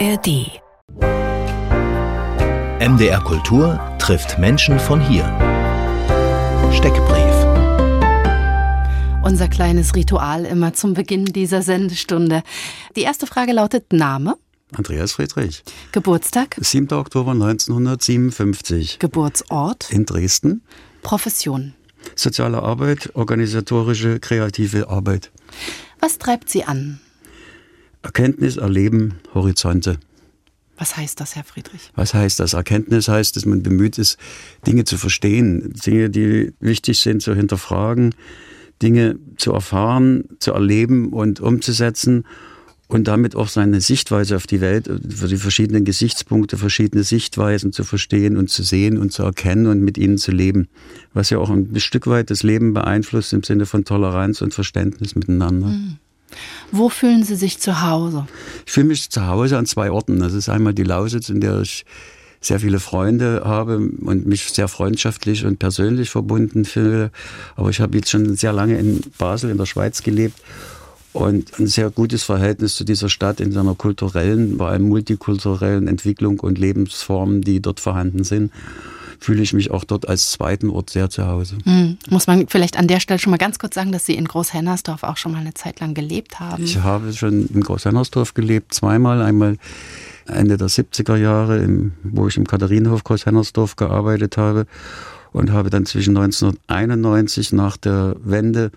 ARD. MDR Kultur trifft Menschen von hier. Steckbrief. Unser kleines Ritual immer zum Beginn dieser Sendestunde. Die erste Frage lautet Name. Andreas Friedrich. Geburtstag. 7. Oktober 1957. Geburtsort. In Dresden. Profession. Soziale Arbeit, organisatorische, kreative Arbeit. Was treibt Sie an? Erkenntnis, Erleben, Horizonte. Was heißt das, Herr Friedrich? Was heißt das? Erkenntnis heißt, dass man bemüht ist, Dinge zu verstehen, Dinge, die wichtig sind, zu hinterfragen, Dinge zu erfahren, zu erleben und umzusetzen und damit auch seine Sichtweise auf die Welt, für die verschiedenen Gesichtspunkte, verschiedene Sichtweisen zu verstehen und zu sehen und zu erkennen und mit ihnen zu leben. Was ja auch ein Stück weit das Leben beeinflusst im Sinne von Toleranz und Verständnis miteinander. Mhm. Wo fühlen Sie sich zu Hause? Ich fühle mich zu Hause an zwei Orten. Das ist einmal die Lausitz, in der ich sehr viele Freunde habe und mich sehr freundschaftlich und persönlich verbunden fühle. Aber ich habe jetzt schon sehr lange in Basel in der Schweiz gelebt und ein sehr gutes Verhältnis zu dieser Stadt in seiner kulturellen, vor allem multikulturellen Entwicklung und Lebensformen, die dort vorhanden sind fühle ich mich auch dort als zweiten Ort sehr zu Hause. Mhm. Muss man vielleicht an der Stelle schon mal ganz kurz sagen, dass Sie in Großhennersdorf auch schon mal eine Zeit lang gelebt haben? Ich habe schon in Großhennersdorf gelebt, zweimal. Einmal Ende der 70er Jahre, wo ich im Katharinenhof Großhennersdorf gearbeitet habe und habe dann zwischen 1991 nach der Wende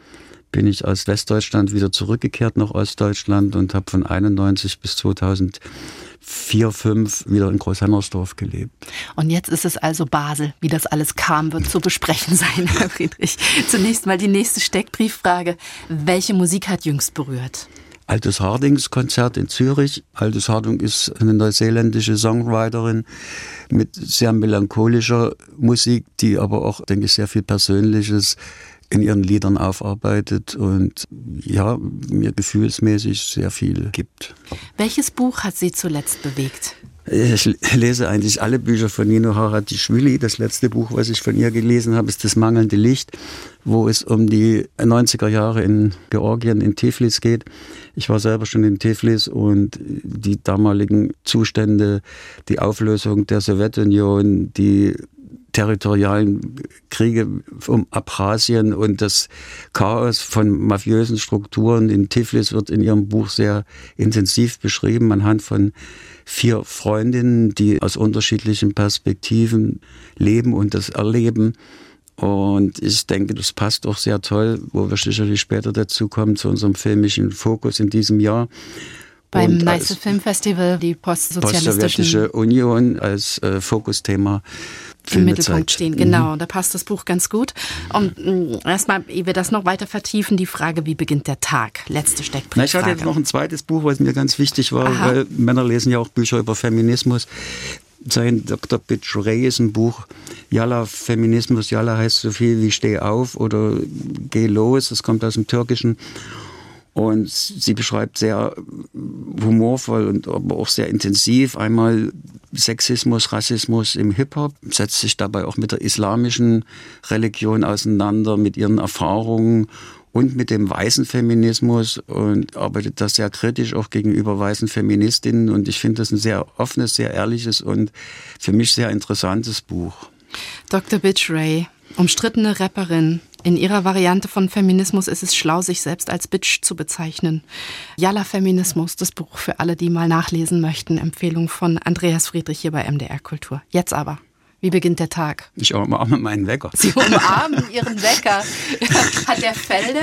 bin ich aus Westdeutschland wieder zurückgekehrt nach Ostdeutschland und habe von 91 bis 2000 vier, fünf wieder in Großhennersdorf gelebt. Und jetzt ist es also Basel. Wie das alles kam, wird zu besprechen sein, Herr Friedrich. Zunächst mal die nächste Steckbrieffrage. Welche Musik hat jüngst berührt? Altes Hardings Konzert in Zürich. Altes Harding ist eine neuseeländische Songwriterin mit sehr melancholischer Musik, die aber auch, denke ich, sehr viel Persönliches in ihren Liedern aufarbeitet und ja, mir gefühlsmäßig sehr viel gibt. Welches Buch hat Sie zuletzt bewegt? Ich lese eigentlich alle Bücher von Nino Haratischvili. Das letzte Buch, was ich von ihr gelesen habe, ist Das mangelnde Licht, wo es um die 90er Jahre in Georgien, in Tiflis geht. Ich war selber schon in Tiflis und die damaligen Zustände, die Auflösung der Sowjetunion, die territorialen Kriege um Abchasien und das Chaos von mafiösen Strukturen in Tiflis wird in ihrem Buch sehr intensiv beschrieben anhand von vier Freundinnen, die aus unterschiedlichen Perspektiven leben und das erleben. Und ich denke, das passt auch sehr toll, wo wir sicherlich später dazu kommen, zu unserem filmischen Fokus in diesem Jahr. Beim Nice Filmfestival, die postsozialistische Union als äh, Fokusthema im Mittelpunkt stehen. Mhm. Genau, mhm. da passt das Buch ganz gut. Und mm, erstmal, ehe wir das noch weiter vertiefen, die Frage, wie beginnt der Tag? Letzte Steckbrief. Ich hatte jetzt noch ein zweites Buch, was mir ganz wichtig war, Aha. weil Männer lesen ja auch Bücher über Feminismus. Sein Dr. Bitch Ray ist ein Buch, Yalla Feminismus. Yalla heißt so viel wie Steh auf oder Geh los. Das kommt aus dem Türkischen. Und sie beschreibt sehr humorvoll und aber auch sehr intensiv einmal Sexismus, Rassismus im Hip-Hop, setzt sich dabei auch mit der islamischen Religion auseinander, mit ihren Erfahrungen und mit dem weißen Feminismus und arbeitet da sehr kritisch auch gegenüber weißen Feministinnen. Und ich finde das ein sehr offenes, sehr ehrliches und für mich sehr interessantes Buch. Dr. Bitch Ray, umstrittene Rapperin, in ihrer Variante von Feminismus ist es schlau, sich selbst als Bitch zu bezeichnen. Jalla Feminismus, das Buch für alle, die mal nachlesen möchten. Empfehlung von Andreas Friedrich hier bei MDR Kultur. Jetzt aber. Wie beginnt der Tag? Ich umarme meinen Wecker. Sie umarmen Ihren Wecker. Hat der Felde?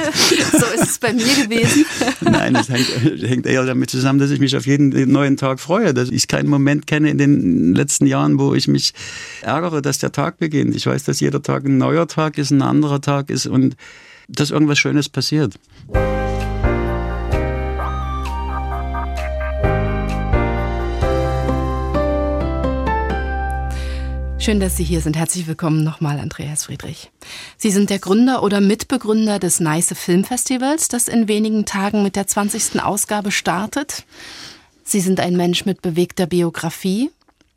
So ist es bei mir gewesen. Nein, es hängt, hängt, eher damit zusammen, dass ich mich auf jeden neuen Tag freue. Dass ich keinen Moment kenne in den letzten Jahren, wo ich mich ärgere, dass der Tag beginnt. Ich weiß, dass jeder Tag ein neuer Tag ist, ein anderer Tag ist und dass irgendwas Schönes passiert. Schön, dass Sie hier sind. Herzlich willkommen nochmal, Andreas Friedrich. Sie sind der Gründer oder Mitbegründer des Nice Filmfestivals, das in wenigen Tagen mit der 20. Ausgabe startet. Sie sind ein Mensch mit bewegter Biografie.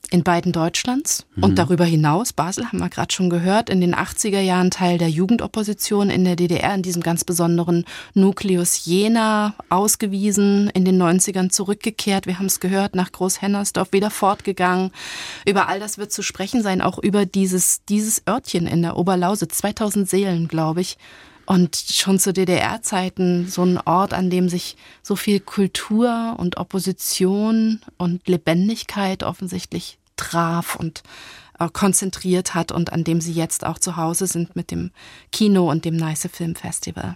In beiden Deutschlands mhm. und darüber hinaus, Basel haben wir gerade schon gehört, in den 80er Jahren Teil der Jugendopposition in der DDR, in diesem ganz besonderen Nukleus Jena ausgewiesen, in den 90ern zurückgekehrt, wir haben es gehört, nach Großhennersdorf wieder fortgegangen. Über all das wird zu sprechen sein, auch über dieses, dieses Örtchen in der Oberlausitz, 2000 Seelen, glaube ich. Und schon zu DDR-Zeiten so ein Ort, an dem sich so viel Kultur und Opposition und Lebendigkeit offensichtlich traf und äh, konzentriert hat und an dem sie jetzt auch zu Hause sind mit dem Kino und dem Nice Film Festival.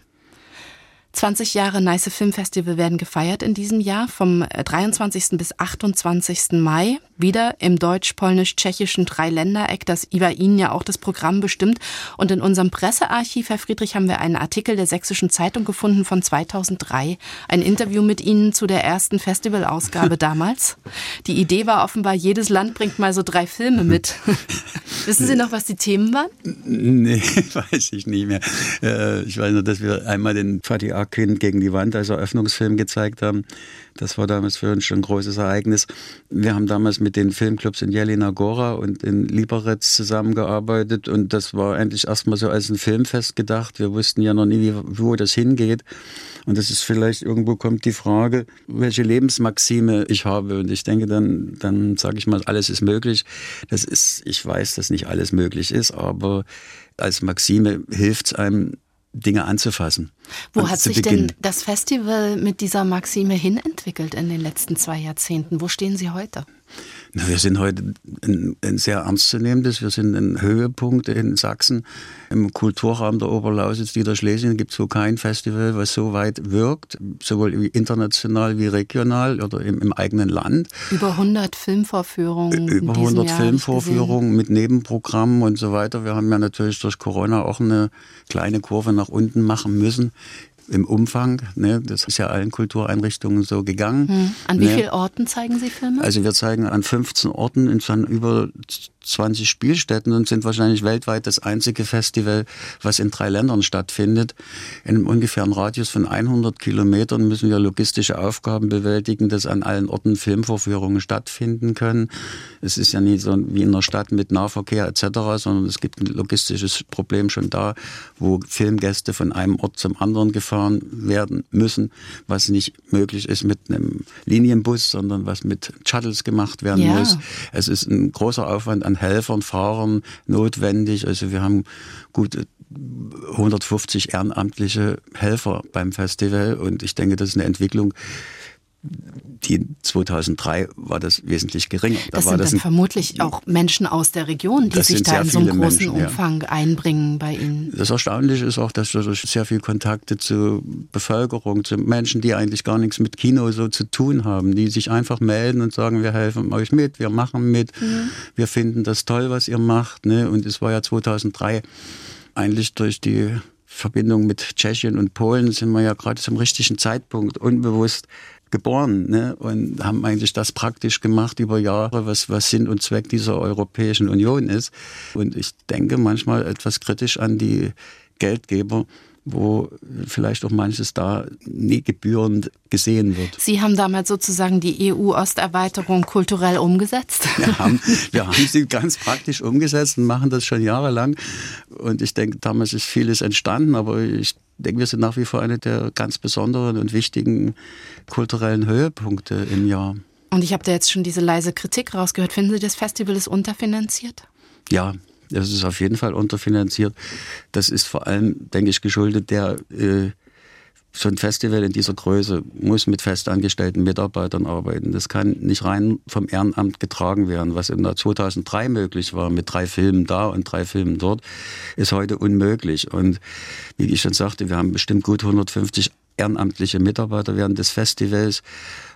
20 Jahre Nice Film Festival werden gefeiert in diesem Jahr vom 23. Äh, bis 28. Mai. Wieder im deutsch-polnisch-tschechischen Dreiländereck, das über Ihnen ja auch das Programm bestimmt. Und in unserem Pressearchiv, Herr Friedrich, haben wir einen Artikel der Sächsischen Zeitung gefunden von 2003. Ein Interview mit Ihnen zu der ersten Festivalausgabe damals. Die Idee war offenbar, jedes Land bringt mal so drei Filme mit. Wissen Sie noch, was die Themen waren? Nee, weiß ich nicht mehr. Äh, ich weiß nur, dass wir einmal den Fatih Akin gegen die Wand als Eröffnungsfilm gezeigt haben. Das war damals für uns schon ein großes Ereignis. Wir haben damals mit den Filmclubs in Jelena Gora und in Liberec zusammengearbeitet und das war eigentlich erstmal so als ein Filmfest gedacht. Wir wussten ja noch nie, wo das hingeht. Und das ist vielleicht irgendwo kommt die Frage, welche Lebensmaxime ich habe. Und ich denke, dann, dann sage ich mal, alles ist möglich. Das ist, ich weiß, dass nicht alles möglich ist, aber als Maxime hilft es einem, Dinge anzufassen. Wo hat sich beginnen. denn das Festival mit dieser Maxime hinentwickelt in den letzten zwei Jahrzehnten? Wo stehen Sie heute? Na, wir sind heute ein, ein, sehr ernstzunehmendes, wir sind ein Höhepunkt in Sachsen. Im Kulturraum der Oberlausitz, Niederschlesien, gibt es so kein Festival, was so weit wirkt, sowohl international wie regional oder im, im eigenen Land. Über 100 Filmvorführungen. Über 100 Jahr Filmvorführungen mit Nebenprogrammen und so weiter. Wir haben ja natürlich durch Corona auch eine kleine Kurve nach unten machen müssen im Umfang. Ne? Das ist ja allen Kultureinrichtungen so gegangen. Hm. An wie ne? vielen Orten zeigen Sie Filme? Also wir zeigen an 15 Orten in über 20 Spielstätten und sind wahrscheinlich weltweit das einzige Festival, was in drei Ländern stattfindet. In einem ungefähren Radius von 100 Kilometern müssen wir logistische Aufgaben bewältigen, dass an allen Orten Filmvorführungen stattfinden können. Es ist ja nicht so wie in einer Stadt mit Nahverkehr etc., sondern es gibt ein logistisches Problem schon da, wo Filmgäste von einem Ort zum anderen gefahren werden müssen, was nicht möglich ist mit einem Linienbus, sondern was mit Shuttles gemacht werden ja. muss. Es ist ein großer Aufwand an Helfern, Fahrern notwendig. Also wir haben gut 150 ehrenamtliche Helfer beim Festival und ich denke, das ist eine Entwicklung, die 2003 war das wesentlich geringer. Da das sind das dann ein, vermutlich auch Menschen aus der Region, die sich da in so einem großen Menschen, Umfang ja. einbringen bei Ihnen. Das Erstaunliche ist auch, dass durch sehr viele Kontakte zur Bevölkerung, zu Menschen, die eigentlich gar nichts mit Kino so zu tun haben, die sich einfach melden und sagen, wir helfen euch mit, wir machen mit, mhm. wir finden das toll, was ihr macht. Ne? Und es war ja 2003 eigentlich durch die Verbindung mit Tschechien und Polen sind wir ja gerade zum richtigen Zeitpunkt unbewusst geboren ne? und haben eigentlich das praktisch gemacht über Jahre, was, was Sinn und Zweck dieser Europäischen Union ist. Und ich denke manchmal etwas kritisch an die Geldgeber, wo vielleicht auch manches da nie gebührend gesehen wird. Sie haben damals sozusagen die EU-Osterweiterung kulturell umgesetzt? Wir haben, wir haben sie ganz praktisch umgesetzt und machen das schon jahrelang. Und ich denke, damals ist vieles entstanden, aber ich denke, wir sind nach wie vor eine der ganz besonderen und wichtigen kulturellen Höhepunkte im Jahr. Und ich habe da jetzt schon diese leise Kritik rausgehört. Finden Sie, das Festival ist unterfinanziert? Ja, das ist auf jeden Fall unterfinanziert. Das ist vor allem, denke ich, geschuldet der äh, so ein Festival in dieser Größe muss mit festangestellten Mitarbeitern arbeiten. Das kann nicht rein vom Ehrenamt getragen werden. Was im Jahr 2003 möglich war, mit drei Filmen da und drei Filmen dort, ist heute unmöglich. Und wie ich schon sagte, wir haben bestimmt gut 150 ehrenamtliche Mitarbeiter während des Festivals,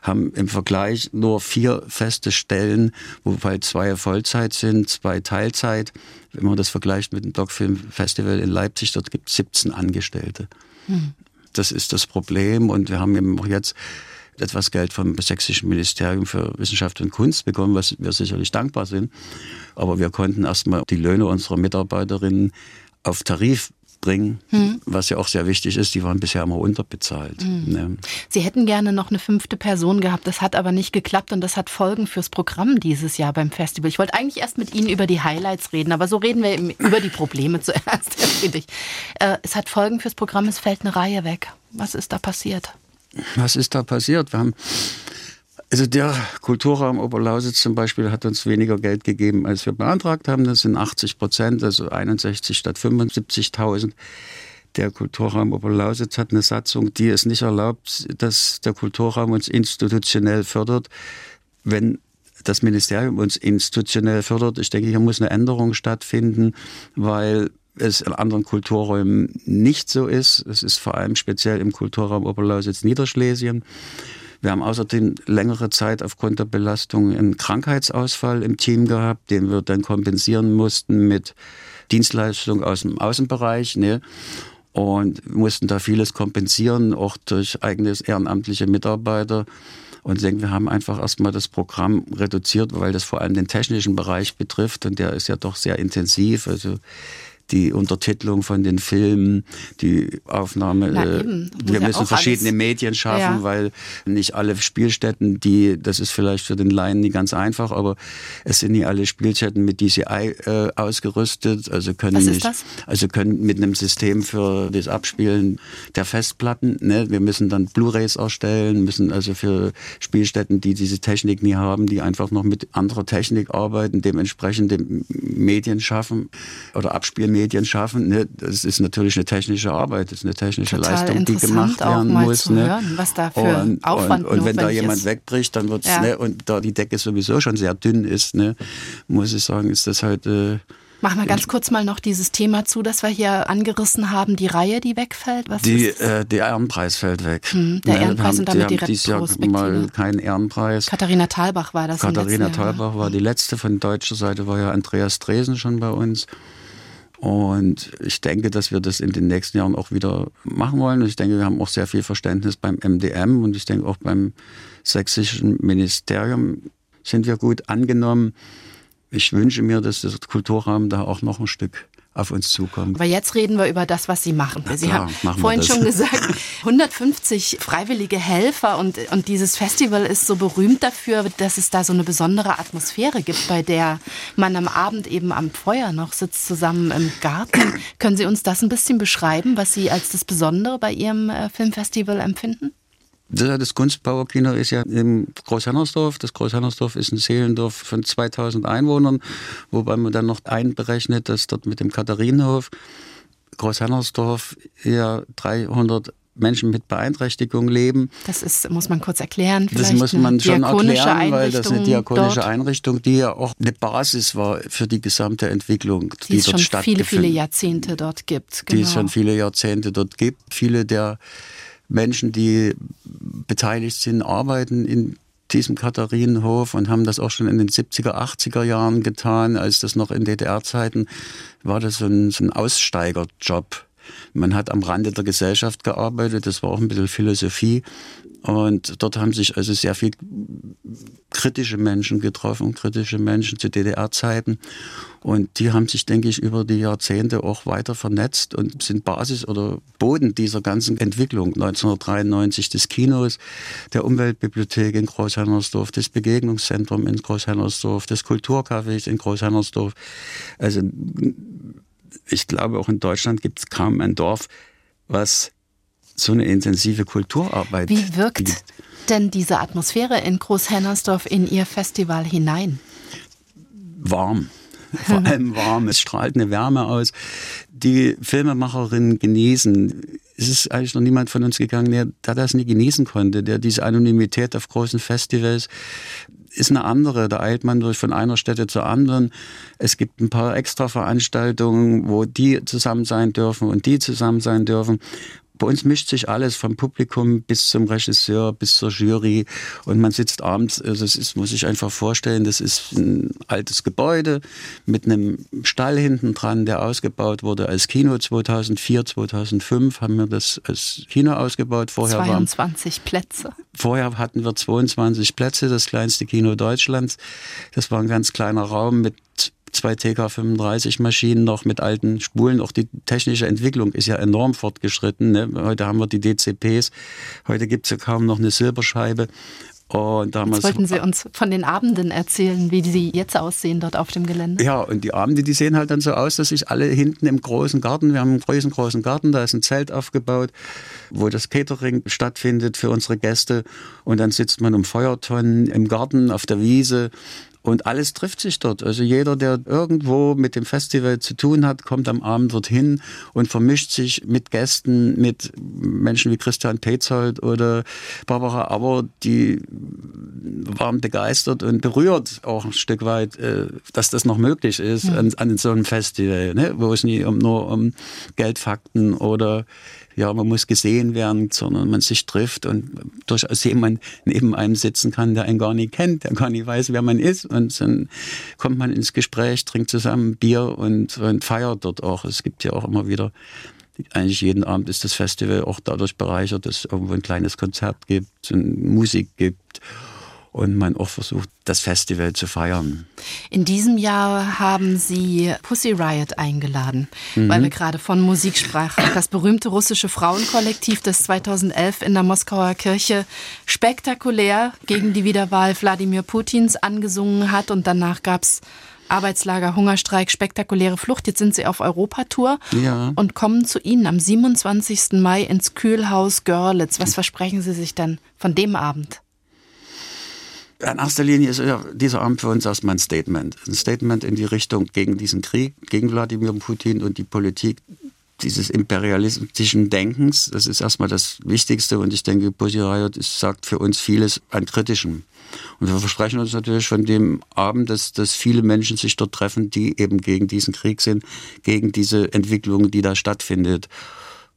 haben im Vergleich nur vier feste Stellen, wobei zwei Vollzeit sind, zwei Teilzeit. Wenn man das vergleicht mit dem Doc-Film Festival in Leipzig, dort gibt es 17 Angestellte. Hm. Das ist das Problem und wir haben eben auch jetzt etwas Geld vom Sächsischen Ministerium für Wissenschaft und Kunst bekommen, was wir sicherlich dankbar sind. Aber wir konnten erstmal die Löhne unserer Mitarbeiterinnen auf Tarif bringen, hm. was ja auch sehr wichtig ist. Die waren bisher immer unterbezahlt. Hm. Ne? Sie hätten gerne noch eine fünfte Person gehabt, das hat aber nicht geklappt und das hat Folgen fürs Programm dieses Jahr beim Festival. Ich wollte eigentlich erst mit Ihnen über die Highlights reden, aber so reden wir über die Probleme zuerst, Herr Friedrich. Äh, es hat Folgen fürs Programm, es fällt eine Reihe weg. Was ist da passiert? Was ist da passiert? Wir haben also der Kulturraum Oberlausitz zum Beispiel hat uns weniger Geld gegeben, als wir beantragt haben. Das sind 80 Prozent, also 61 statt 75.000. Der Kulturraum Oberlausitz hat eine Satzung, die es nicht erlaubt, dass der Kulturraum uns institutionell fördert. Wenn das Ministerium uns institutionell fördert, ich denke, hier muss eine Änderung stattfinden, weil es in anderen Kulturräumen nicht so ist. Es ist vor allem speziell im Kulturraum Oberlausitz Niederschlesien. Wir haben außerdem längere Zeit aufgrund der Belastung einen Krankheitsausfall im Team gehabt, den wir dann kompensieren mussten mit Dienstleistungen aus dem Außenbereich. Ne? Und mussten da vieles kompensieren, auch durch eigenes ehrenamtliche Mitarbeiter. Und ich denke, wir haben einfach erstmal das Programm reduziert, weil das vor allem den technischen Bereich betrifft und der ist ja doch sehr intensiv. Also die Untertitelung von den Filmen, die Aufnahme. Na, äh, wir müssen ja verschiedene alles. Medien schaffen, ja. weil nicht alle Spielstätten, die, das ist vielleicht für den Laien nicht ganz einfach, aber es sind nicht alle Spielstätten mit DCI äh, ausgerüstet, also können Was nicht, also können mit einem System für das Abspielen der Festplatten, ne, wir müssen dann Blu-rays erstellen, müssen also für Spielstätten, die diese Technik nie haben, die einfach noch mit anderer Technik arbeiten, dementsprechend Medien schaffen oder abspielen Medien schaffen. Ne? Das ist natürlich eine technische Arbeit, das ist eine technische Total Leistung, die gemacht werden muss. ne? hören, was da für und, Aufwand Und, und wenn da jemand ist. wegbricht, dann wird's, ja. ne, und da die Decke sowieso schon sehr dünn ist, ne, muss ich sagen, ist das halt... Äh, Machen wir ganz kurz mal noch dieses Thema zu, das wir hier angerissen haben, die Reihe, die wegfällt. Was die, äh, der Ehrenpreis fällt weg. Hm, der ne, Ehrenpreis haben, und damit die, die dieses Jahr mal keinen Ehrenpreis. Katharina Thalbach war das. Katharina Thalbach war die letzte. Von deutscher Seite war ja Andreas Dresen schon bei uns. Und ich denke, dass wir das in den nächsten Jahren auch wieder machen wollen. Und ich denke, wir haben auch sehr viel Verständnis beim MDM und ich denke auch beim sächsischen Ministerium sind wir gut angenommen. Ich wünsche mir, dass der Kulturraum da auch noch ein Stück auf uns zukommt. Aber jetzt reden wir über das, was Sie machen. Sie klar, haben vorhin schon gesagt, 150 freiwillige Helfer und, und dieses Festival ist so berühmt dafür, dass es da so eine besondere Atmosphäre gibt, bei der man am Abend eben am Feuer noch sitzt, zusammen im Garten. Können Sie uns das ein bisschen beschreiben, was Sie als das Besondere bei Ihrem äh, Filmfestival empfinden? Das Kunstbauerkino ist ja im Großhannersdorf. Das Großhannersdorf ist ein Seelendorf von 2000 Einwohnern, wobei man dann noch einberechnet, dass dort mit dem Katharinenhof Großhannersdorf ja 300 Menschen mit Beeinträchtigung leben. Das ist, muss man kurz erklären. Das muss man schon erklären, weil das eine diakonische dort. Einrichtung, die ja auch eine Basis war für die gesamte Entwicklung, die, die es schon viele, viele Jahrzehnte dort gibt. Genau. Die es genau. schon viele Jahrzehnte dort gibt. Viele der Menschen, die beteiligt sind, arbeiten in diesem Katharinenhof und haben das auch schon in den 70er, 80er Jahren getan, als das noch in DDR-Zeiten war das so ein, so ein Aussteigerjob. Man hat am Rande der Gesellschaft gearbeitet, das war auch ein bisschen Philosophie. Und dort haben sich also sehr viel kritische Menschen getroffen, kritische Menschen zu DDR-Zeiten. Und die haben sich, denke ich, über die Jahrzehnte auch weiter vernetzt und sind Basis oder Boden dieser ganzen Entwicklung. 1993 des Kinos, der Umweltbibliothek in Großhennersdorf, das Begegnungszentrum in Großhennersdorf, des Kulturcafés in Großhennersdorf. Also ich glaube, auch in Deutschland gibt es kaum ein Dorf, was so eine intensive Kulturarbeit. Wie wirkt gibt. denn diese Atmosphäre in Großhennersdorf in Ihr Festival hinein? Warm. Vor allem warm. Es strahlt eine Wärme aus. Die Filmemacherinnen genießen. Es ist eigentlich noch niemand von uns gegangen, der, der das nie genießen konnte, der diese Anonymität auf großen Festivals ist eine andere. Da eilt man durch von einer Stätte zur anderen. Es gibt ein paar extra Veranstaltungen, wo die zusammen sein dürfen und die zusammen sein dürfen bei uns mischt sich alles vom Publikum bis zum Regisseur, bis zur Jury und man sitzt abends, also es ist, muss ich einfach vorstellen, das ist ein altes Gebäude mit einem Stall hinten dran, der ausgebaut wurde als Kino 2004, 2005 haben wir das als Kino ausgebaut. Vorher 22 waren, Plätze. Vorher hatten wir 22 Plätze, das kleinste Kino Deutschlands. Das war ein ganz kleiner Raum mit zwei TK35-Maschinen noch mit alten Spulen. Auch die technische Entwicklung ist ja enorm fortgeschritten. Ne? Heute haben wir die DCPs, heute gibt es ja kaum noch eine Silberscheibe. Und damals jetzt wollten Sie uns von den Abenden erzählen, wie sie jetzt aussehen dort auf dem Gelände. Ja, und die Abende, die sehen halt dann so aus, dass sich alle hinten im großen Garten, wir haben einen großen, großen Garten, da ist ein Zelt aufgebaut, wo das Catering stattfindet für unsere Gäste. Und dann sitzt man um Feuertonnen im Garten, auf der Wiese und alles trifft sich dort. Also jeder, der irgendwo mit dem Festival zu tun hat, kommt am Abend dorthin und vermischt sich mit Gästen, mit Menschen wie Christian Petzold oder Barbara Aber, die waren begeistert und berührt auch ein Stück weit, äh, dass das noch möglich ist an, an so einem Festival, ne? wo es nie um, nur um Geldfakten oder ja, man muss gesehen werden, sondern man sich trifft und durchaus jemand neben einem sitzen kann, der einen gar nicht kennt, der gar nicht weiß, wer man ist. Und dann kommt man ins Gespräch, trinkt zusammen Bier und, und feiert dort auch. Es gibt ja auch immer wieder eigentlich jeden Abend ist das Festival auch dadurch bereichert, dass es irgendwo ein kleines Konzert gibt, und Musik gibt und man auch versucht, das Festival zu feiern. In diesem Jahr haben Sie Pussy Riot eingeladen, mhm. weil wir gerade von Musik sprachen. Das berühmte russische Frauenkollektiv, das 2011 in der Moskauer Kirche spektakulär gegen die Wiederwahl Wladimir Putins angesungen hat und danach gab es Arbeitslager, Hungerstreik, spektakuläre Flucht. Jetzt sind Sie auf Europatour ja. und kommen zu Ihnen am 27. Mai ins Kühlhaus Görlitz. Was versprechen Sie sich denn von dem Abend? In erster Linie ist dieser Abend für uns erstmal ein Statement. Ein Statement in die Richtung gegen diesen Krieg, gegen Wladimir Putin und die Politik dieses imperialistischen Denkens. Das ist erstmal das Wichtigste und ich denke, Pussy Riot sagt für uns vieles an Kritischem. Und wir versprechen uns natürlich von dem Abend, dass, dass viele Menschen sich dort treffen, die eben gegen diesen Krieg sind, gegen diese Entwicklung, die da stattfindet.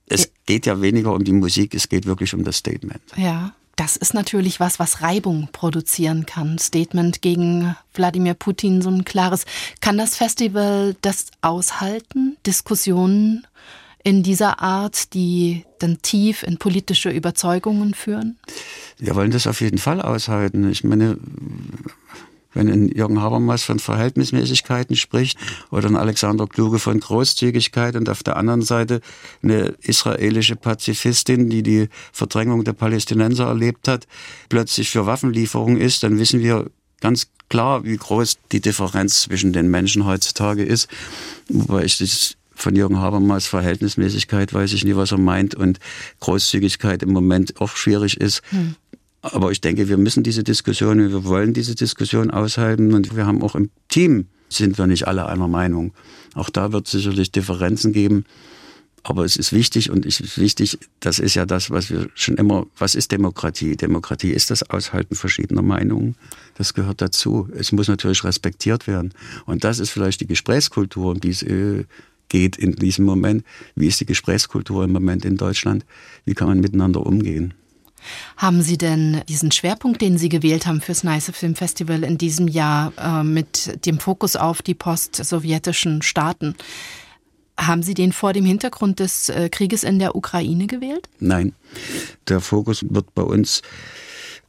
Es geht ja weniger um die Musik, es geht wirklich um das Statement. Ja. Das ist natürlich was, was Reibung produzieren kann. Statement gegen Wladimir Putin, so ein klares. Kann das Festival das aushalten? Diskussionen in dieser Art, die dann tief in politische Überzeugungen führen? Wir wollen das auf jeden Fall aushalten. Ich meine, wenn ein Jürgen Habermas von Verhältnismäßigkeiten spricht oder ein Alexander Kluge von Großzügigkeit und auf der anderen Seite eine israelische Pazifistin, die die Verdrängung der Palästinenser erlebt hat, plötzlich für Waffenlieferungen ist, dann wissen wir ganz klar, wie groß die Differenz zwischen den Menschen heutzutage ist. Wobei ich das von Jürgen Habermas Verhältnismäßigkeit weiß ich nie, was er meint und Großzügigkeit im Moment auch schwierig ist. Hm. Aber ich denke, wir müssen diese Diskussion, wir wollen diese Diskussion aushalten und wir haben auch im Team sind wir nicht alle einer Meinung. Auch da wird es sicherlich Differenzen geben. Aber es ist wichtig und es ist wichtig, das ist ja das, was wir schon immer, was ist Demokratie? Demokratie ist das Aushalten verschiedener Meinungen. Das gehört dazu. Es muss natürlich respektiert werden. Und das ist vielleicht die Gesprächskultur, um die es äh, geht in diesem Moment. Wie ist die Gesprächskultur im Moment in Deutschland? Wie kann man miteinander umgehen? Haben Sie denn diesen Schwerpunkt, den Sie gewählt haben fürs Nice Film Festival in diesem Jahr äh, mit dem Fokus auf die post-sowjetischen Staaten, haben Sie den vor dem Hintergrund des äh, Krieges in der Ukraine gewählt? Nein, der Fokus wird bei uns,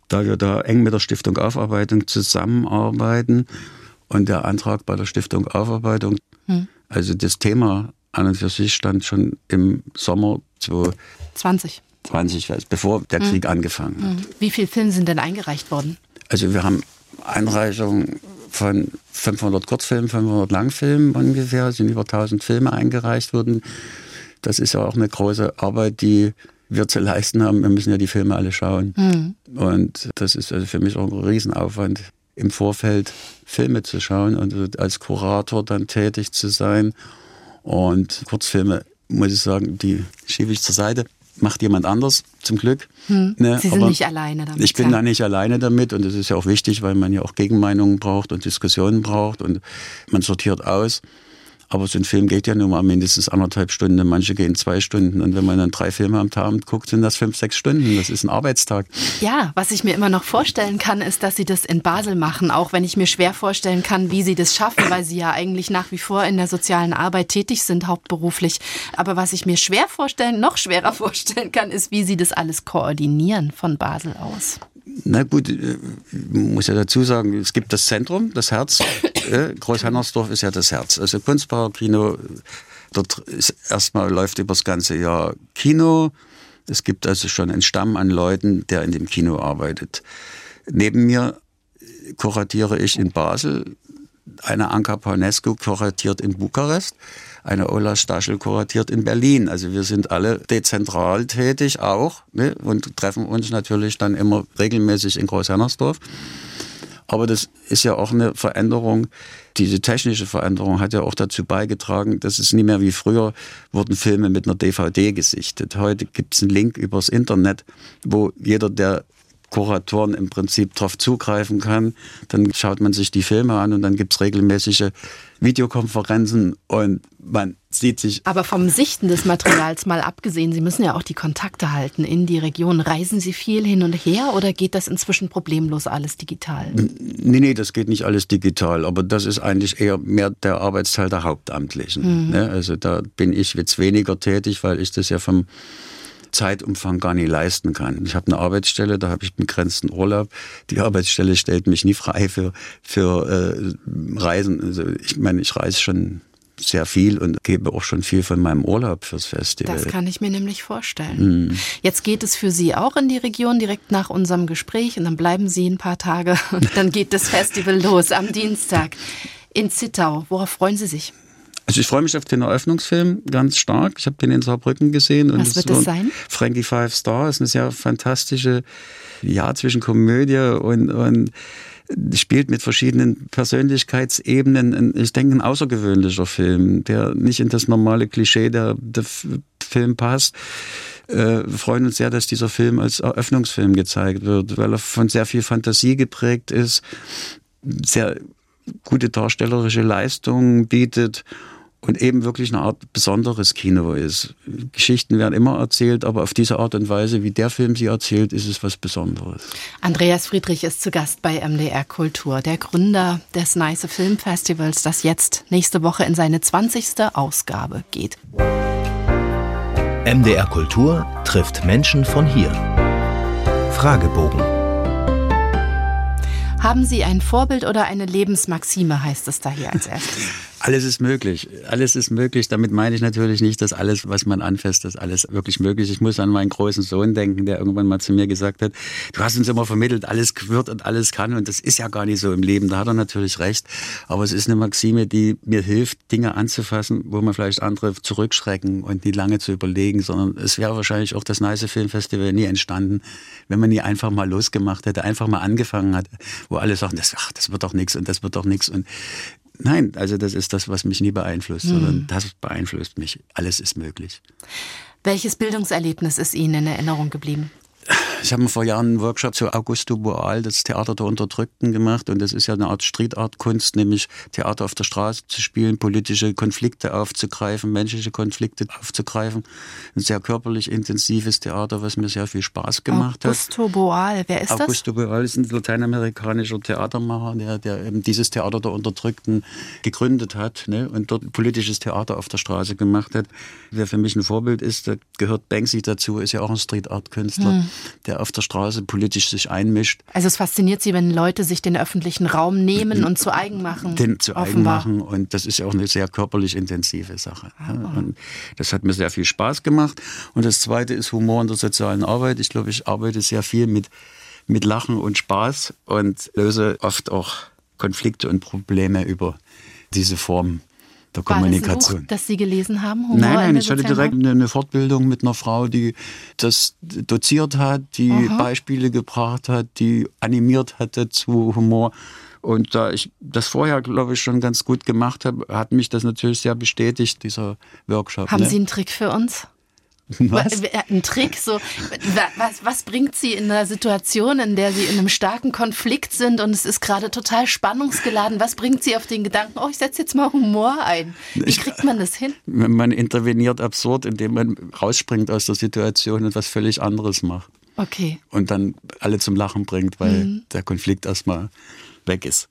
da wir da eng mit der Stiftung Aufarbeitung zusammenarbeiten und der Antrag bei der Stiftung Aufarbeitung, hm. also das Thema an und für sich stand schon im Sommer 2020. 20, bevor der Krieg mhm. angefangen hat. Hm. Wie viele Filme sind denn eingereicht worden? Also wir haben Einreichungen von 500 Kurzfilmen, 500 Langfilmen ungefähr, es sind über 1000 Filme eingereicht worden. Das ist ja auch eine große Arbeit, die wir zu leisten haben. Wir müssen ja die Filme alle schauen. Mhm. Und das ist also für mich auch ein Riesenaufwand, im Vorfeld Filme zu schauen und als Kurator dann tätig zu sein. Und Kurzfilme, muss ich sagen, die schiebe ich zur Seite macht jemand anders, zum Glück. Hm. Ne? Sie sind Aber nicht alleine damit. Ich bin klar. da nicht alleine damit und das ist ja auch wichtig, weil man ja auch Gegenmeinungen braucht und Diskussionen braucht und man sortiert aus. Aber so ein Film geht ja nur mal mindestens anderthalb Stunden, manche gehen zwei Stunden. Und wenn man dann drei Filme am Tag guckt, sind das fünf, sechs Stunden. Das ist ein Arbeitstag. Ja, was ich mir immer noch vorstellen kann, ist, dass Sie das in Basel machen, auch wenn ich mir schwer vorstellen kann, wie Sie das schaffen, weil Sie ja eigentlich nach wie vor in der sozialen Arbeit tätig sind, hauptberuflich. Aber was ich mir schwer vorstellen, noch schwerer vorstellen kann, ist, wie Sie das alles koordinieren von Basel aus. Na gut, ich äh, muss ja dazu sagen, es gibt das Zentrum, das Herz Äh, Großhannersdorf ist ja das Herz. Also Kunstbauerkino, dort ist erstmal läuft über das ganze Jahr Kino. Es gibt also schon einen Stamm an Leuten, der in dem Kino arbeitet. Neben mir kuratiere ich in Basel, eine Anka Paunescu kuratiert in Bukarest, eine Ola Staschel kuratiert in Berlin. Also wir sind alle dezentral tätig auch ne, und treffen uns natürlich dann immer regelmäßig in Großhennersdorf. Aber das ist ja auch eine Veränderung. Diese technische Veränderung hat ja auch dazu beigetragen, dass es nicht mehr wie früher wurden Filme mit einer DVD gesichtet. Heute gibt es einen Link übers Internet, wo jeder, der Kuratoren im Prinzip darauf zugreifen kann. Dann schaut man sich die Filme an und dann gibt es regelmäßige Videokonferenzen und man sieht sich. Aber vom Sichten des Materials mal abgesehen, Sie müssen ja auch die Kontakte halten in die Region. Reisen Sie viel hin und her oder geht das inzwischen problemlos alles digital? Nee, nee, das geht nicht alles digital, aber das ist eigentlich eher mehr der Arbeitsteil der Hauptamtlichen. Mhm. Ne? Also da bin ich jetzt weniger tätig, weil ich das ja vom Zeitumfang gar nicht leisten kann. Ich habe eine Arbeitsstelle, da habe ich begrenzten Urlaub. Die Arbeitsstelle stellt mich nie frei für, für äh, Reisen. Also ich meine, ich reise schon sehr viel und gebe auch schon viel von meinem Urlaub fürs Festival. Das kann ich mir nämlich vorstellen. Mhm. Jetzt geht es für Sie auch in die Region direkt nach unserem Gespräch und dann bleiben Sie ein paar Tage und dann geht das Festival los am Dienstag in Zittau. Worauf freuen Sie sich? Also ich freue mich auf den Eröffnungsfilm ganz stark. Ich habe den in Saarbrücken gesehen. Was wird das sein? Frankie Five Star ist eine sehr fantastische, ja, zwischen Komödie und, und spielt mit verschiedenen Persönlichkeitsebenen. Ich denke, ein außergewöhnlicher Film, der nicht in das normale Klischee der, der Film passt. Äh, wir freuen uns sehr, dass dieser Film als Eröffnungsfilm gezeigt wird, weil er von sehr viel Fantasie geprägt ist, sehr gute darstellerische Leistungen bietet und eben wirklich eine Art besonderes Kino ist. Geschichten werden immer erzählt, aber auf diese Art und Weise, wie der Film sie erzählt, ist es was Besonderes. Andreas Friedrich ist zu Gast bei MDR Kultur, der Gründer des Nice Filmfestivals, das jetzt nächste Woche in seine 20. Ausgabe geht. MDR Kultur trifft Menschen von hier. Fragebogen. Haben Sie ein Vorbild oder eine Lebensmaxime, heißt es da hier als erstes? Alles ist möglich. Alles ist möglich. Damit meine ich natürlich nicht, dass alles, was man anfasst, dass alles wirklich möglich ist. Ich muss an meinen großen Sohn denken, der irgendwann mal zu mir gesagt hat, du hast uns immer vermittelt, alles wird und alles kann. Und das ist ja gar nicht so im Leben. Da hat er natürlich recht. Aber es ist eine Maxime, die mir hilft, Dinge anzufassen, wo man vielleicht andere zurückschrecken und nie lange zu überlegen, sondern es wäre wahrscheinlich auch das Nice Filmfestival nie entstanden, wenn man nie einfach mal losgemacht hätte, einfach mal angefangen hat, wo alle sagen, das, ach, das wird doch nichts und das wird doch nichts. Und Nein, also das ist das, was mich nie beeinflusst, mhm. sondern das beeinflusst mich. Alles ist möglich. Welches Bildungserlebnis ist Ihnen in Erinnerung geblieben? Ich habe vor Jahren einen Workshop zu Augusto Boal, das Theater der Unterdrückten, gemacht. Und das ist ja eine Art Streetart-Kunst, nämlich Theater auf der Straße zu spielen, politische Konflikte aufzugreifen, menschliche Konflikte aufzugreifen. Ein sehr körperlich intensives Theater, was mir sehr viel Spaß gemacht Augusto hat. Augusto Boal, wer ist Augusto das? Augusto Boal ist ein lateinamerikanischer Theatermacher, der, der eben dieses Theater der Unterdrückten gegründet hat ne, und dort politisches Theater auf der Straße gemacht hat. Wer für mich ein Vorbild ist, da gehört Banksy dazu, ist ja auch ein Street-Art-Künstler. Hm der auf der Straße politisch sich einmischt. Also es fasziniert Sie, wenn Leute sich den öffentlichen Raum nehmen und zu eigen machen. Den zu eigen machen und das ist ja auch eine sehr körperlich intensive Sache. Ah. Und das hat mir sehr viel Spaß gemacht. Und das Zweite ist Humor in der sozialen Arbeit. Ich glaube, ich arbeite sehr viel mit, mit Lachen und Spaß und löse oft auch Konflikte und Probleme über diese Form der Kommunikation. War das, ein Buch, das Sie gelesen haben? Humor nein, nein, ich hatte direkt eine, Fortbildung mit einer Frau, die das doziert hat, die Aha. Beispiele gebracht hat, die animiert hatte zu Humor. Und da ich das vorher, glaube ich, schon ganz gut gemacht habe, hat mich das natürlich sehr bestätigt, dieser Workshop. Haben ne? Sie einen Trick für uns? Was? Ein Trick, so, was, was bringt Sie in einer Situation, in der Sie in einem starken Konflikt sind und es ist gerade total spannungsgeladen? Was bringt Sie auf den Gedanken, oh, ich setze jetzt mal Humor ein? Wie kriegt man das hin? Man interveniert absurd, indem man rausspringt aus der Situation und was völlig anderes macht. Okay. Und dann alle zum Lachen bringt, weil mhm. der Konflikt erstmal weg ist.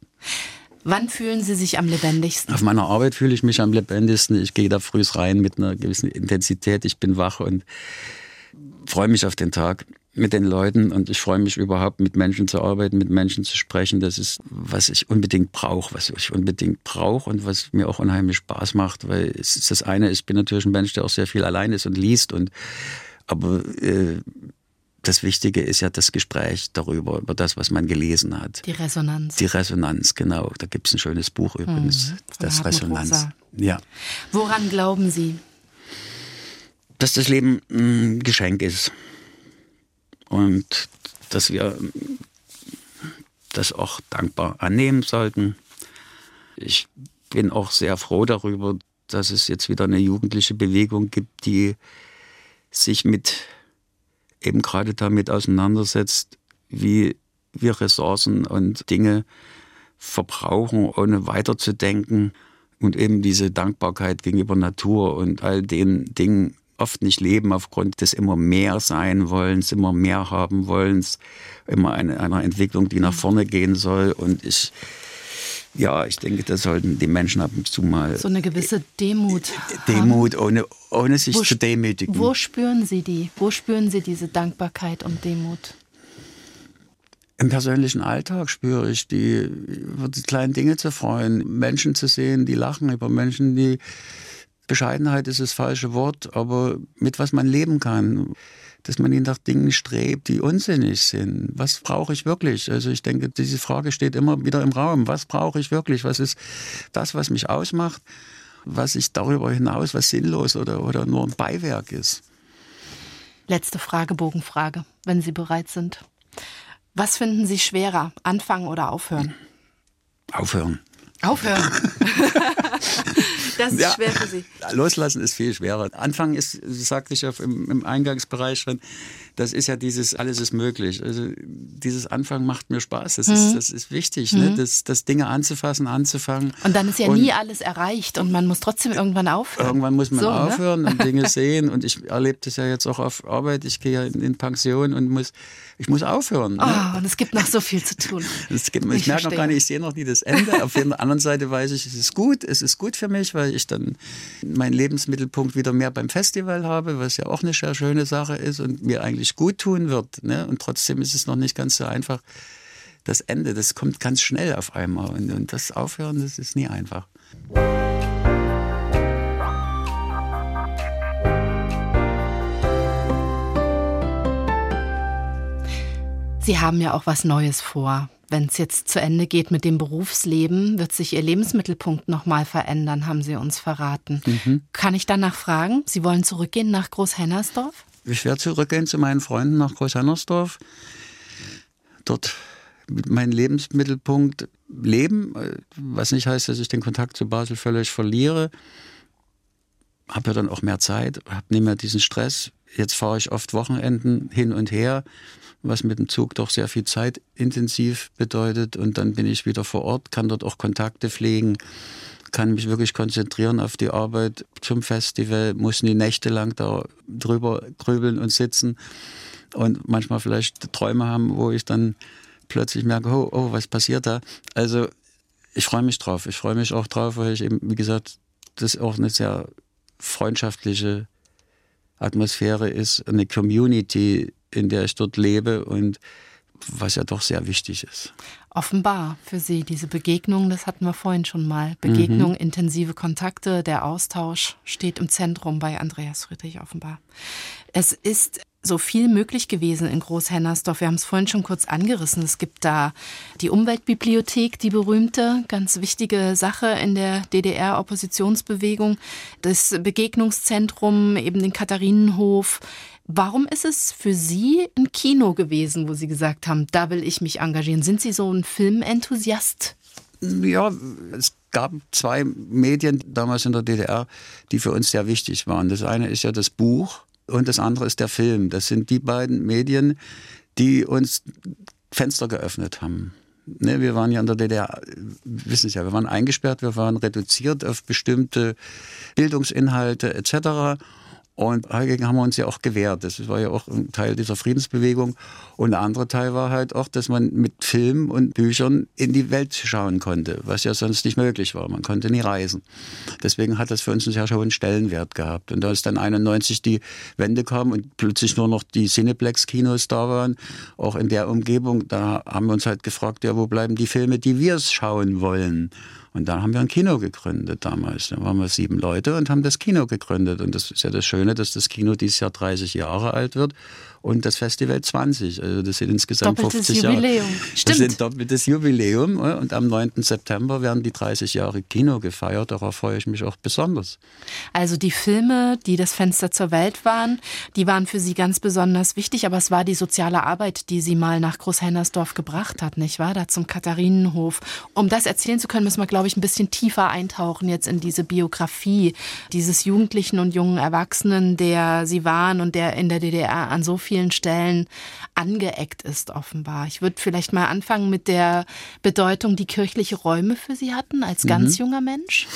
Wann fühlen Sie sich am lebendigsten? Auf meiner Arbeit fühle ich mich am lebendigsten. Ich gehe da früh rein mit einer gewissen Intensität. Ich bin wach und freue mich auf den Tag. mit den Leuten und ich freue mich überhaupt, mit Menschen zu arbeiten, mit Menschen zu sprechen. Das ist, was ich unbedingt brauche, was ich unbedingt brauche und was mir auch unheimlich Spaß macht, weil es ist das eine, ich bin natürlich ein Mensch, der auch sehr viel allein ist und liest und aber äh, das Wichtige ist ja das Gespräch darüber, über das, was man gelesen hat. Die Resonanz. Die Resonanz, genau. Da gibt es ein schönes Buch übrigens, mhm, das Resonanz. Rosa. Ja. Woran glauben Sie? Dass das Leben ein Geschenk ist. Und dass wir das auch dankbar annehmen sollten. Ich bin auch sehr froh darüber, dass es jetzt wieder eine jugendliche Bewegung gibt, die sich mit eben gerade damit auseinandersetzt, wie wir Ressourcen und Dinge verbrauchen, ohne weiterzudenken und eben diese Dankbarkeit gegenüber Natur und all den Dingen oft nicht leben aufgrund des immer mehr sein wollens, immer mehr haben wollens, immer eine, einer Entwicklung, die nach vorne gehen soll. Und ich, ja, ich denke, da sollten die Menschen ab und zu mal. So eine gewisse Demut. Demut, ohne, ohne sich wo, zu demütigen. Wo spüren Sie die? Wo spüren Sie diese Dankbarkeit und Demut? Im persönlichen Alltag spüre ich die, über die kleinen Dinge zu freuen, Menschen zu sehen, die lachen, über Menschen, die Bescheidenheit ist das falsche Wort, aber mit was man leben kann. Dass man nach Dingen strebt, die unsinnig sind. Was brauche ich wirklich? Also ich denke, diese Frage steht immer wieder im Raum. Was brauche ich wirklich? Was ist das, was mich ausmacht? Was ich darüber hinaus, was sinnlos oder, oder nur ein Beiwerk ist? Letzte Fragebogenfrage, wenn Sie bereit sind. Was finden Sie schwerer, anfangen oder aufhören? Aufhören. Aufhören. Das ist ja, schwer für Sie. Loslassen ist viel schwerer. Anfangen ist, sagte ich ja im, im Eingangsbereich schon, das ist ja dieses, alles ist möglich. Also dieses Anfangen macht mir Spaß. Das, mhm. ist, das ist wichtig, ne? mhm. ne? das, das Dinge anzufassen, anzufangen. Und dann ist ja und nie alles erreicht und man muss trotzdem irgendwann aufhören. Irgendwann muss man so, ne? aufhören ne? und Dinge sehen. Und ich erlebe das ja jetzt auch auf Arbeit. Ich gehe ja in, in Pension und muss, ich muss aufhören. Ne? Oh, und es gibt noch so viel zu tun. Gibt, ich, ich merke noch gar nicht, ich sehe noch nie das Ende. auf der anderen Seite weiß ich, es ist gut, es ist gut für mich, weil ich dann meinen Lebensmittelpunkt wieder mehr beim Festival habe, was ja auch eine sehr schöne Sache ist und mir eigentlich gut tun wird. Ne? Und trotzdem ist es noch nicht ganz so einfach. Das Ende, das kommt ganz schnell auf einmal. Und, und das Aufhören, das ist nie einfach. Sie haben ja auch was Neues vor. Wenn es jetzt zu Ende geht mit dem Berufsleben, wird sich Ihr Lebensmittelpunkt nochmal verändern, haben Sie uns verraten. Mhm. Kann ich danach fragen? Sie wollen zurückgehen nach Großhennersdorf? Ich werde zurückgehen zu meinen Freunden nach Großhennersdorf. Dort mit meinem Lebensmittelpunkt leben, was nicht heißt, dass ich den Kontakt zu Basel völlig verliere. Habe ja dann auch mehr Zeit, habe nicht mehr diesen Stress. Jetzt fahre ich oft Wochenenden hin und her was mit dem Zug doch sehr viel Zeit intensiv bedeutet. Und dann bin ich wieder vor Ort, kann dort auch Kontakte pflegen, kann mich wirklich konzentrieren auf die Arbeit zum Festival, muss nie nächtelang da drüber grübeln und sitzen und manchmal vielleicht Träume haben, wo ich dann plötzlich merke, oh, oh was passiert da? Also ich freue mich drauf. Ich freue mich auch drauf, weil ich eben, wie gesagt, das auch eine sehr freundschaftliche Atmosphäre ist, eine Community, in der ich dort lebe und was ja doch sehr wichtig ist. Offenbar für Sie diese Begegnung, das hatten wir vorhin schon mal. Begegnung, mhm. intensive Kontakte, der Austausch steht im Zentrum bei Andreas Friedrich offenbar. Es ist so viel möglich gewesen in Großhennersdorf. Wir haben es vorhin schon kurz angerissen. Es gibt da die Umweltbibliothek, die berühmte, ganz wichtige Sache in der DDR-Oppositionsbewegung. Das Begegnungszentrum, eben den Katharinenhof. Warum ist es für Sie ein Kino gewesen, wo Sie gesagt haben, da will ich mich engagieren? Sind Sie so ein Filmenthusiast? Ja, es gab zwei Medien damals in der DDR, die für uns sehr wichtig waren. Das eine ist ja das Buch und das andere ist der Film. Das sind die beiden Medien, die uns Fenster geöffnet haben. Ne, wir waren ja in der DDR, wissen Sie ja, wir waren eingesperrt, wir waren reduziert auf bestimmte Bildungsinhalte etc. Und dagegen haben wir uns ja auch gewehrt. Das war ja auch ein Teil dieser Friedensbewegung. Und ein anderer Teil war halt auch, dass man mit Filmen und Büchern in die Welt schauen konnte, was ja sonst nicht möglich war. Man konnte nie reisen. Deswegen hat das für uns einen sehr hohen Stellenwert gehabt. Und als dann 91 die Wende kam und plötzlich nur noch die Cineplex-Kinos da waren, auch in der Umgebung, da haben wir uns halt gefragt, ja, wo bleiben die Filme, die wir schauen wollen? Und dann haben wir ein Kino gegründet damals. Da waren wir sieben Leute und haben das Kino gegründet. Und das ist ja das Schöne, dass das Kino dieses Jahr 30 Jahre alt wird und das Festival 20. Also das sind insgesamt doppeltes 50 Jubiläum. Jahre. Stimmt. Das sind doppeltes Jubiläum. Und am 9. September werden die 30 Jahre Kino gefeiert. Darauf freue ich mich auch besonders. Also die Filme, die das Fenster zur Welt waren, die waren für Sie ganz besonders wichtig, aber es war die soziale Arbeit, die Sie mal nach Großhennersdorf gebracht hat, nicht wahr? Da zum Katharinenhof. Um das erzählen zu können, müssen wir, glaube ich, ein bisschen tiefer eintauchen jetzt in diese Biografie dieses Jugendlichen und jungen Erwachsenen, der Sie waren und der in der DDR an so vielen Stellen angeeckt ist, offenbar. Ich würde vielleicht mal anfangen mit der Bedeutung, die kirchliche Räume für Sie hatten als ganz junger Mensch.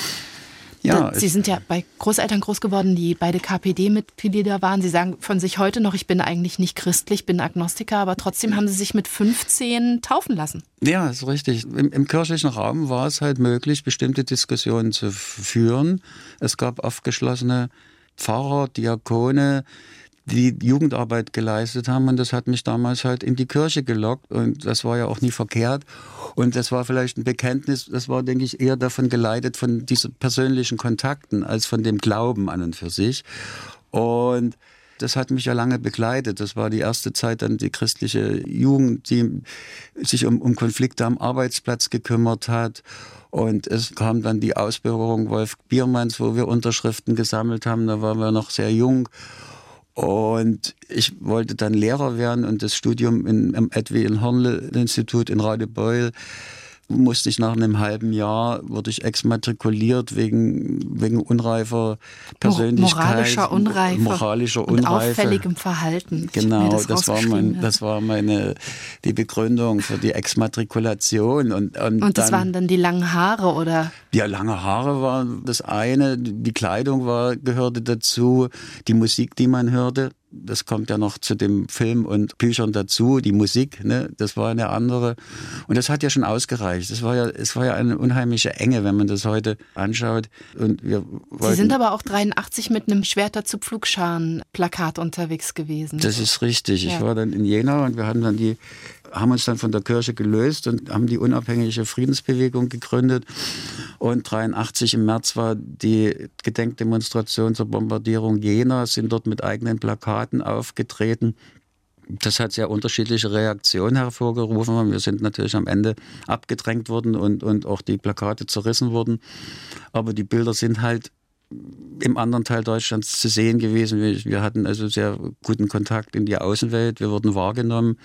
Ja, Sie sind ja bei Großeltern groß geworden, die beide KPD-Mitglieder waren. Sie sagen von sich heute noch, ich bin eigentlich nicht christlich, bin Agnostiker, aber trotzdem haben Sie sich mit 15 taufen lassen. Ja, ist richtig. Im, Im kirchlichen Raum war es halt möglich, bestimmte Diskussionen zu führen. Es gab aufgeschlossene Pfarrer, Diakone, die Jugendarbeit geleistet haben und das hat mich damals halt in die Kirche gelockt und das war ja auch nie verkehrt und das war vielleicht ein Bekenntnis, das war denke ich eher davon geleitet von diesen persönlichen Kontakten als von dem Glauben an und für sich und das hat mich ja lange begleitet. Das war die erste Zeit dann die christliche Jugend, die sich um, um Konflikte am Arbeitsplatz gekümmert hat. Und es kam dann die Ausbürgerung Wolf Biermanns, wo wir Unterschriften gesammelt haben. Da waren wir noch sehr jung. Und ich wollte dann Lehrer werden und das Studium in, am Edwin Hornle Institut in Radebeul musste ich nach einem halben Jahr, wurde ich exmatrikuliert wegen, wegen unreifer Persönlichkeit. Moralischer Unreife. Moralischer und Unreife. auffälligem Verhalten. Genau, das das, war mein, das war meine die Begründung für die Exmatrikulation und und, Und das dann, waren dann die langen Haare, oder? ja, lange Haare waren das eine, die Kleidung war, gehörte dazu, die Musik, die man hörte, das kommt ja noch zu dem Film und Büchern dazu, die Musik, ne, das war eine andere. Und das hat ja schon ausgereicht. Das war ja, es war ja eine unheimliche Enge, wenn man das heute anschaut. Und wir Sie sind aber auch 83 mit einem Schwerter zu Pflugscharen-Plakat unterwegs gewesen. Das ist richtig. Ich Ja. war dann in Jena und wir haben dann die haben uns dann von der Kirche gelöst und haben die unabhängige Friedensbewegung gegründet. Und 83 im März war die Gedenkdemonstration zur Bombardierung Jena, sind dort mit eigenen Plakaten aufgetreten. Das hat sehr unterschiedliche Reaktionen hervorgerufen. Wir sind natürlich am Ende abgedrängt worden und, und auch die Plakate zerrissen wurden. Aber die Bilder sind halt im anderen Teil Deutschlands zu sehen gewesen. Wir, wir hatten also sehr guten Kontakt in die Außenwelt. Wir wurden wahrgenommen,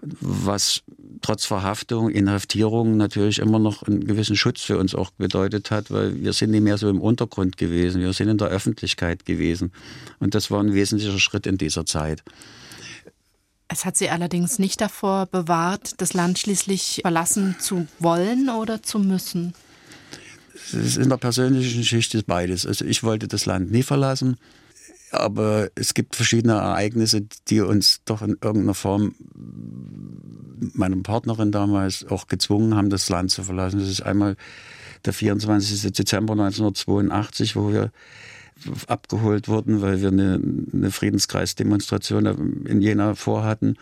was trotz Verhaftung, Inhaftierung natürlich immer noch einen gewissen Schutz für uns auch bedeutet hat, weil wir sind nicht mehr so im Untergrund gewesen. Wir sind in der Öffentlichkeit gewesen. Und das war ein wesentlicher Schritt in dieser Zeit. Es hat sie allerdings nicht davor bewahrt, das Land schließlich verlassen zu wollen oder zu müssen. Es ist in der persönlichen Geschichte beides. Also ich wollte das Land nie verlassen, aber es gibt verschiedene Ereignisse, die uns doch in irgendeiner Form meiner Partnerin damals auch gezwungen haben, das Land zu verlassen. Das ist einmal der 24. Dezember 1982, wo wir abgeholt wurden, weil wir eine, eine Friedenskreisdemonstration in Jena vorhatten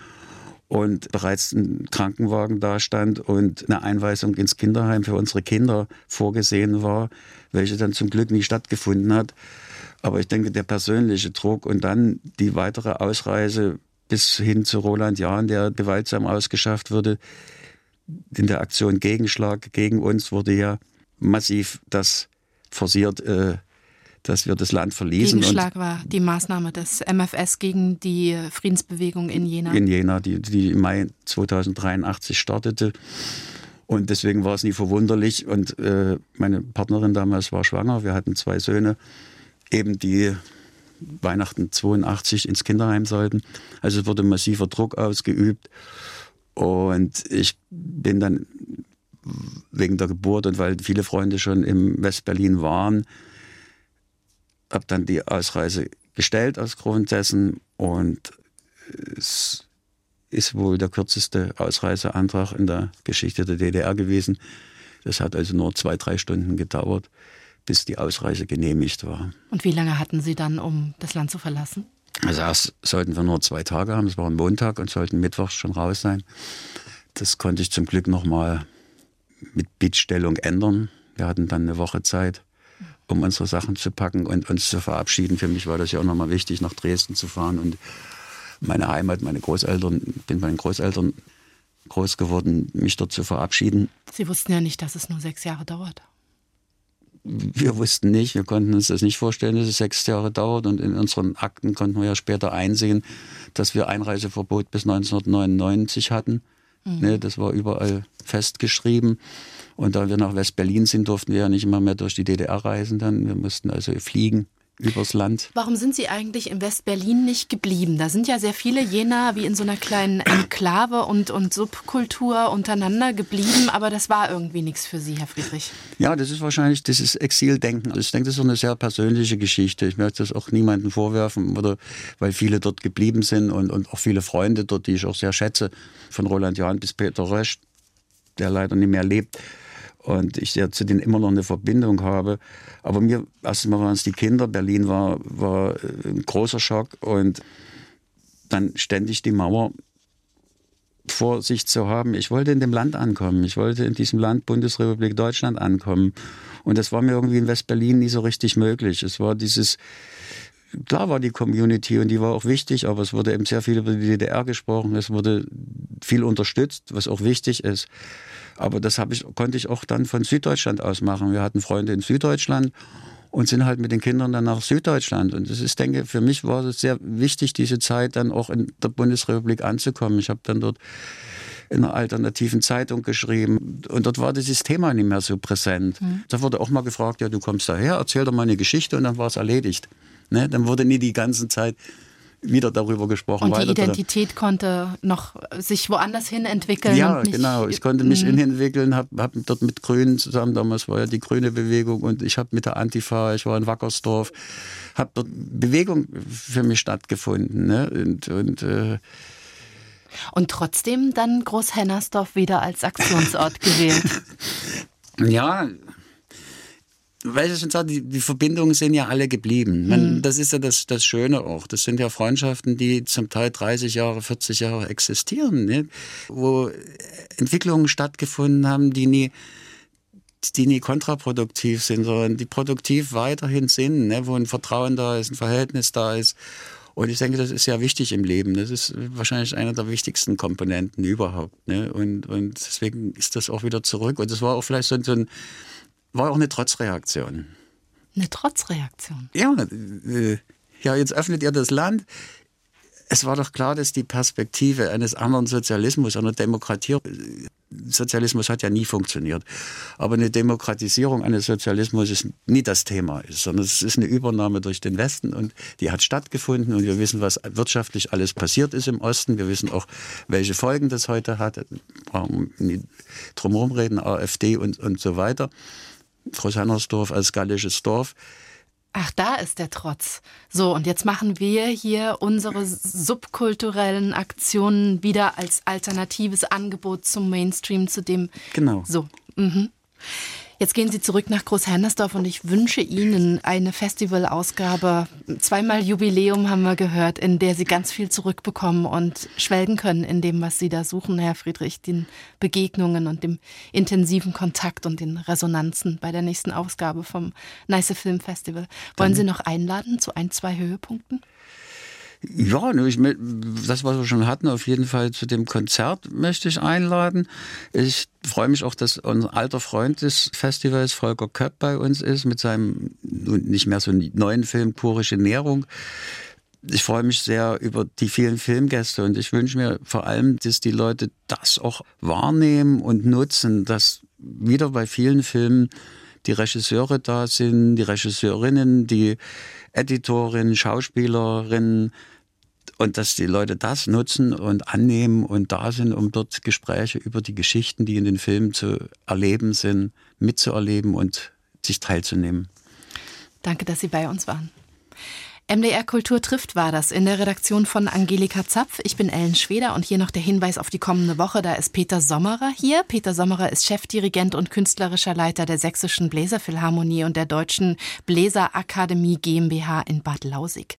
und bereits ein Krankenwagen da stand und eine Einweisung ins Kinderheim für unsere Kinder vorgesehen war, welche dann zum Glück nie stattgefunden hat. Aber ich denke, der persönliche Druck und dann die weitere Ausreise bis hin zu Roland Jahn, der gewaltsam ausgeschafft wurde, in der Aktion Gegenschlag gegen uns wurde ja massiv das forciert, äh, dass wir das Land verließen. Gegenschlag war die Maßnahme des MFS gegen die Friedensbewegung in Jena. in Jena, die, die im Mai 2083 startete. Und deswegen war es nie verwunderlich. Und äh, meine Partnerin damals war schwanger. Wir hatten zwei Söhne, eben die Weihnachten 82 ins Kinderheim sollten. Also es wurde massiver Druck ausgeübt. Und ich bin dann wegen der Geburt und weil viele Freunde schon im Westberlin waren, habe dann die Ausreise bestellt aus Grundessen und es ist wohl der kürzeste Ausreiseantrag in der Geschichte der DDR gewesen. Das hat also nur zwei, drei Stunden gedauert, bis die Ausreise genehmigt war. Und wie lange hatten Sie dann, um das Land zu verlassen? Also erst sollten wir nur zwei Tage haben, es war ein Montag und sollten mittwochs schon raus sein. Das konnte ich zum Glück nochmal mit Bittstellung ändern. Wir hatten dann eine Woche Zeit, um unsere Sachen zu packen und uns zu verabschieden. Für mich war das ja auch nochmal wichtig, nach Dresden zu fahren und meine Heimat, meine Großeltern, bin bei den Großeltern groß geworden, mich dort zu verabschieden. Sie wussten ja nicht, dass es nur sechs Jahre dauert. Wir wussten nicht, wir konnten uns das nicht vorstellen, dass es sechs Jahre dauert. Und in unseren Akten konnten wir ja später einsehen, dass wir Einreiseverbot bis 1999 hatten. Mhm. Ne, das war überall festgeschrieben. Und da wir nach West-Berlin sind, durften wir ja nicht immer mehr durch die DDR reisen dann. Wir mussten also fliegen übers Land. Warum sind Sie eigentlich in West-Berlin nicht geblieben? Da sind ja sehr viele Jena wie in so einer kleinen Enklave und, und Subkultur untereinander geblieben, aber das war irgendwie nichts für Sie, Herr Friedrich. Ja, das ist wahrscheinlich dieses Exildenken. Also ich denke, das ist eine sehr persönliche Geschichte. Ich möchte das auch niemandem vorwerfen, oder weil viele dort geblieben sind und, und auch viele Freunde dort, die ich auch sehr schätze, von Roland Jahn bis Peter Rösch, der leider nicht mehr lebt und ich ja zu denen immer noch eine Verbindung habe. Aber mir, erstmal waren es die Kinder, Berlin war, war äh, ein großer Schock und dann ständig die Mauer vor sich zu haben. Ich wollte in dem Land ankommen. Ich wollte in diesem Land Bundesrepublik Deutschland ankommen. Und das war mir irgendwie in West-Berlin nie so richtig möglich. Es war dieses, klar war die Community und die war auch wichtig, aber es wurde eben sehr viel über die DDR gesprochen. Es wurde viel unterstützt, was auch wichtig ist. Aber das ich, konnte ich auch dann von Süddeutschland aus machen. Wir hatten Freunde in Süddeutschland und sind halt mit den Kindern dann nach Süddeutschland. Und das ist, denke für mich war es sehr wichtig, diese Zeit dann auch in der Bundesrepublik anzukommen. Ich habe dann dort in einer alternativen Zeitung geschrieben und dort war dieses Thema nicht mehr so präsent. Mhm. Da wurde auch mal gefragt, ja, du kommst daher, erzähl doch mal eine Geschichte und dann war es erledigt. Ne? Dann wurde nie die ganze Zeit wieder darüber gesprochen. Und die Identität konnte noch sich woanders hin entwickeln. Ja, genau. Ich konnte mich mhm. entwickeln, habe hab dort mit Grünen zusammen, damals war ja die grüne Bewegung und ich habe mit der Antifa, ich war in Wackersdorf, habe dort Bewegung für mich stattgefunden. Ne? Und, und äh, und trotzdem dann Großhennersdorf wieder als Aktionsort gewählt. Ja, weil ich schon sage, die, die Verbindungen sind ja alle geblieben. Man, mhm. Das ist ja das, das Schöne auch. Das sind ja Freundschaften, die zum Teil 30 Jahre, 40 Jahre existieren, ne? wo Entwicklungen stattgefunden haben, die nie, die nie kontraproduktiv sind, sondern die produktiv weiterhin sind, ne? wo ein Vertrauen da ist, ein Verhältnis da ist. Und ich denke, das ist ja wichtig im Leben. Das ist wahrscheinlich einer der wichtigsten Komponenten überhaupt. Ne? Und, und deswegen ist das auch wieder zurück. Und das war auch vielleicht so, ein war auch eine Trotzreaktion. Eine Trotzreaktion? Ja, äh, ja, jetzt öffnet ihr das Land. Es war doch klar, dass die Perspektive eines anderen Sozialismus, einer Demokratie, Sozialismus hat ja nie funktioniert. Aber eine Demokratisierung eines Sozialismus ist nie das Thema, sondern es ist eine Übernahme durch den Westen und die hat stattgefunden und wir wissen, was wirtschaftlich alles passiert ist im Osten. Wir wissen auch, welche Folgen das heute hat. Drumherum reden, AfD und, und so weiter. Großhannersdorf als gallisches Dorf. Ach, da ist der Trotz. So, und jetzt machen wir hier unsere subkulturellen Aktionen wieder als alternatives Angebot zum Mainstream, zu dem. Genau. So. Mhm. Jetzt gehen Sie zurück nach Großhennersdorf und ich wünsche Ihnen eine Festivalausgabe. Zweimal Jubiläum haben wir gehört, in der Sie ganz viel zurückbekommen und schwelgen können in dem, was Sie da suchen, Herr Friedrich, den Begegnungen und dem intensiven Kontakt und den Resonanzen bei der nächsten Ausgabe vom Nice Film Festival. Wollen Sie noch einladen zu ein, zwei Höhepunkten? Ja, ich, das, was wir schon hatten, auf jeden Fall zu dem Konzert möchte ich einladen. Ich freue mich auch, dass unser alter Freund des Festivals, Volker Köpp, bei uns ist, mit seinem nicht mehr so neuen Film Purische Nährung. Ich freue mich sehr über die vielen Filmgäste und ich wünsche mir vor allem, dass die Leute das auch wahrnehmen und nutzen, dass wieder bei vielen Filmen die Regisseure da sind, die Regisseurinnen, die Editorinnen, Schauspielerinnen, und dass die Leute das nutzen und annehmen und da sind, um dort Gespräche über die Geschichten, die in den Filmen zu erleben sind, mitzuerleben und sich teilzunehmen. Danke, dass Sie bei uns waren. MDR Kultur trifft war das in der Redaktion von Angelika Zapf. Ich bin Ellen Schweder und hier noch der Hinweis auf die kommende Woche. Da ist Peter Sommerer hier. Peter Sommerer ist Chefdirigent und künstlerischer Leiter der Sächsischen Bläserphilharmonie und der Deutschen Bläserakademie GmbH in Bad Lausig.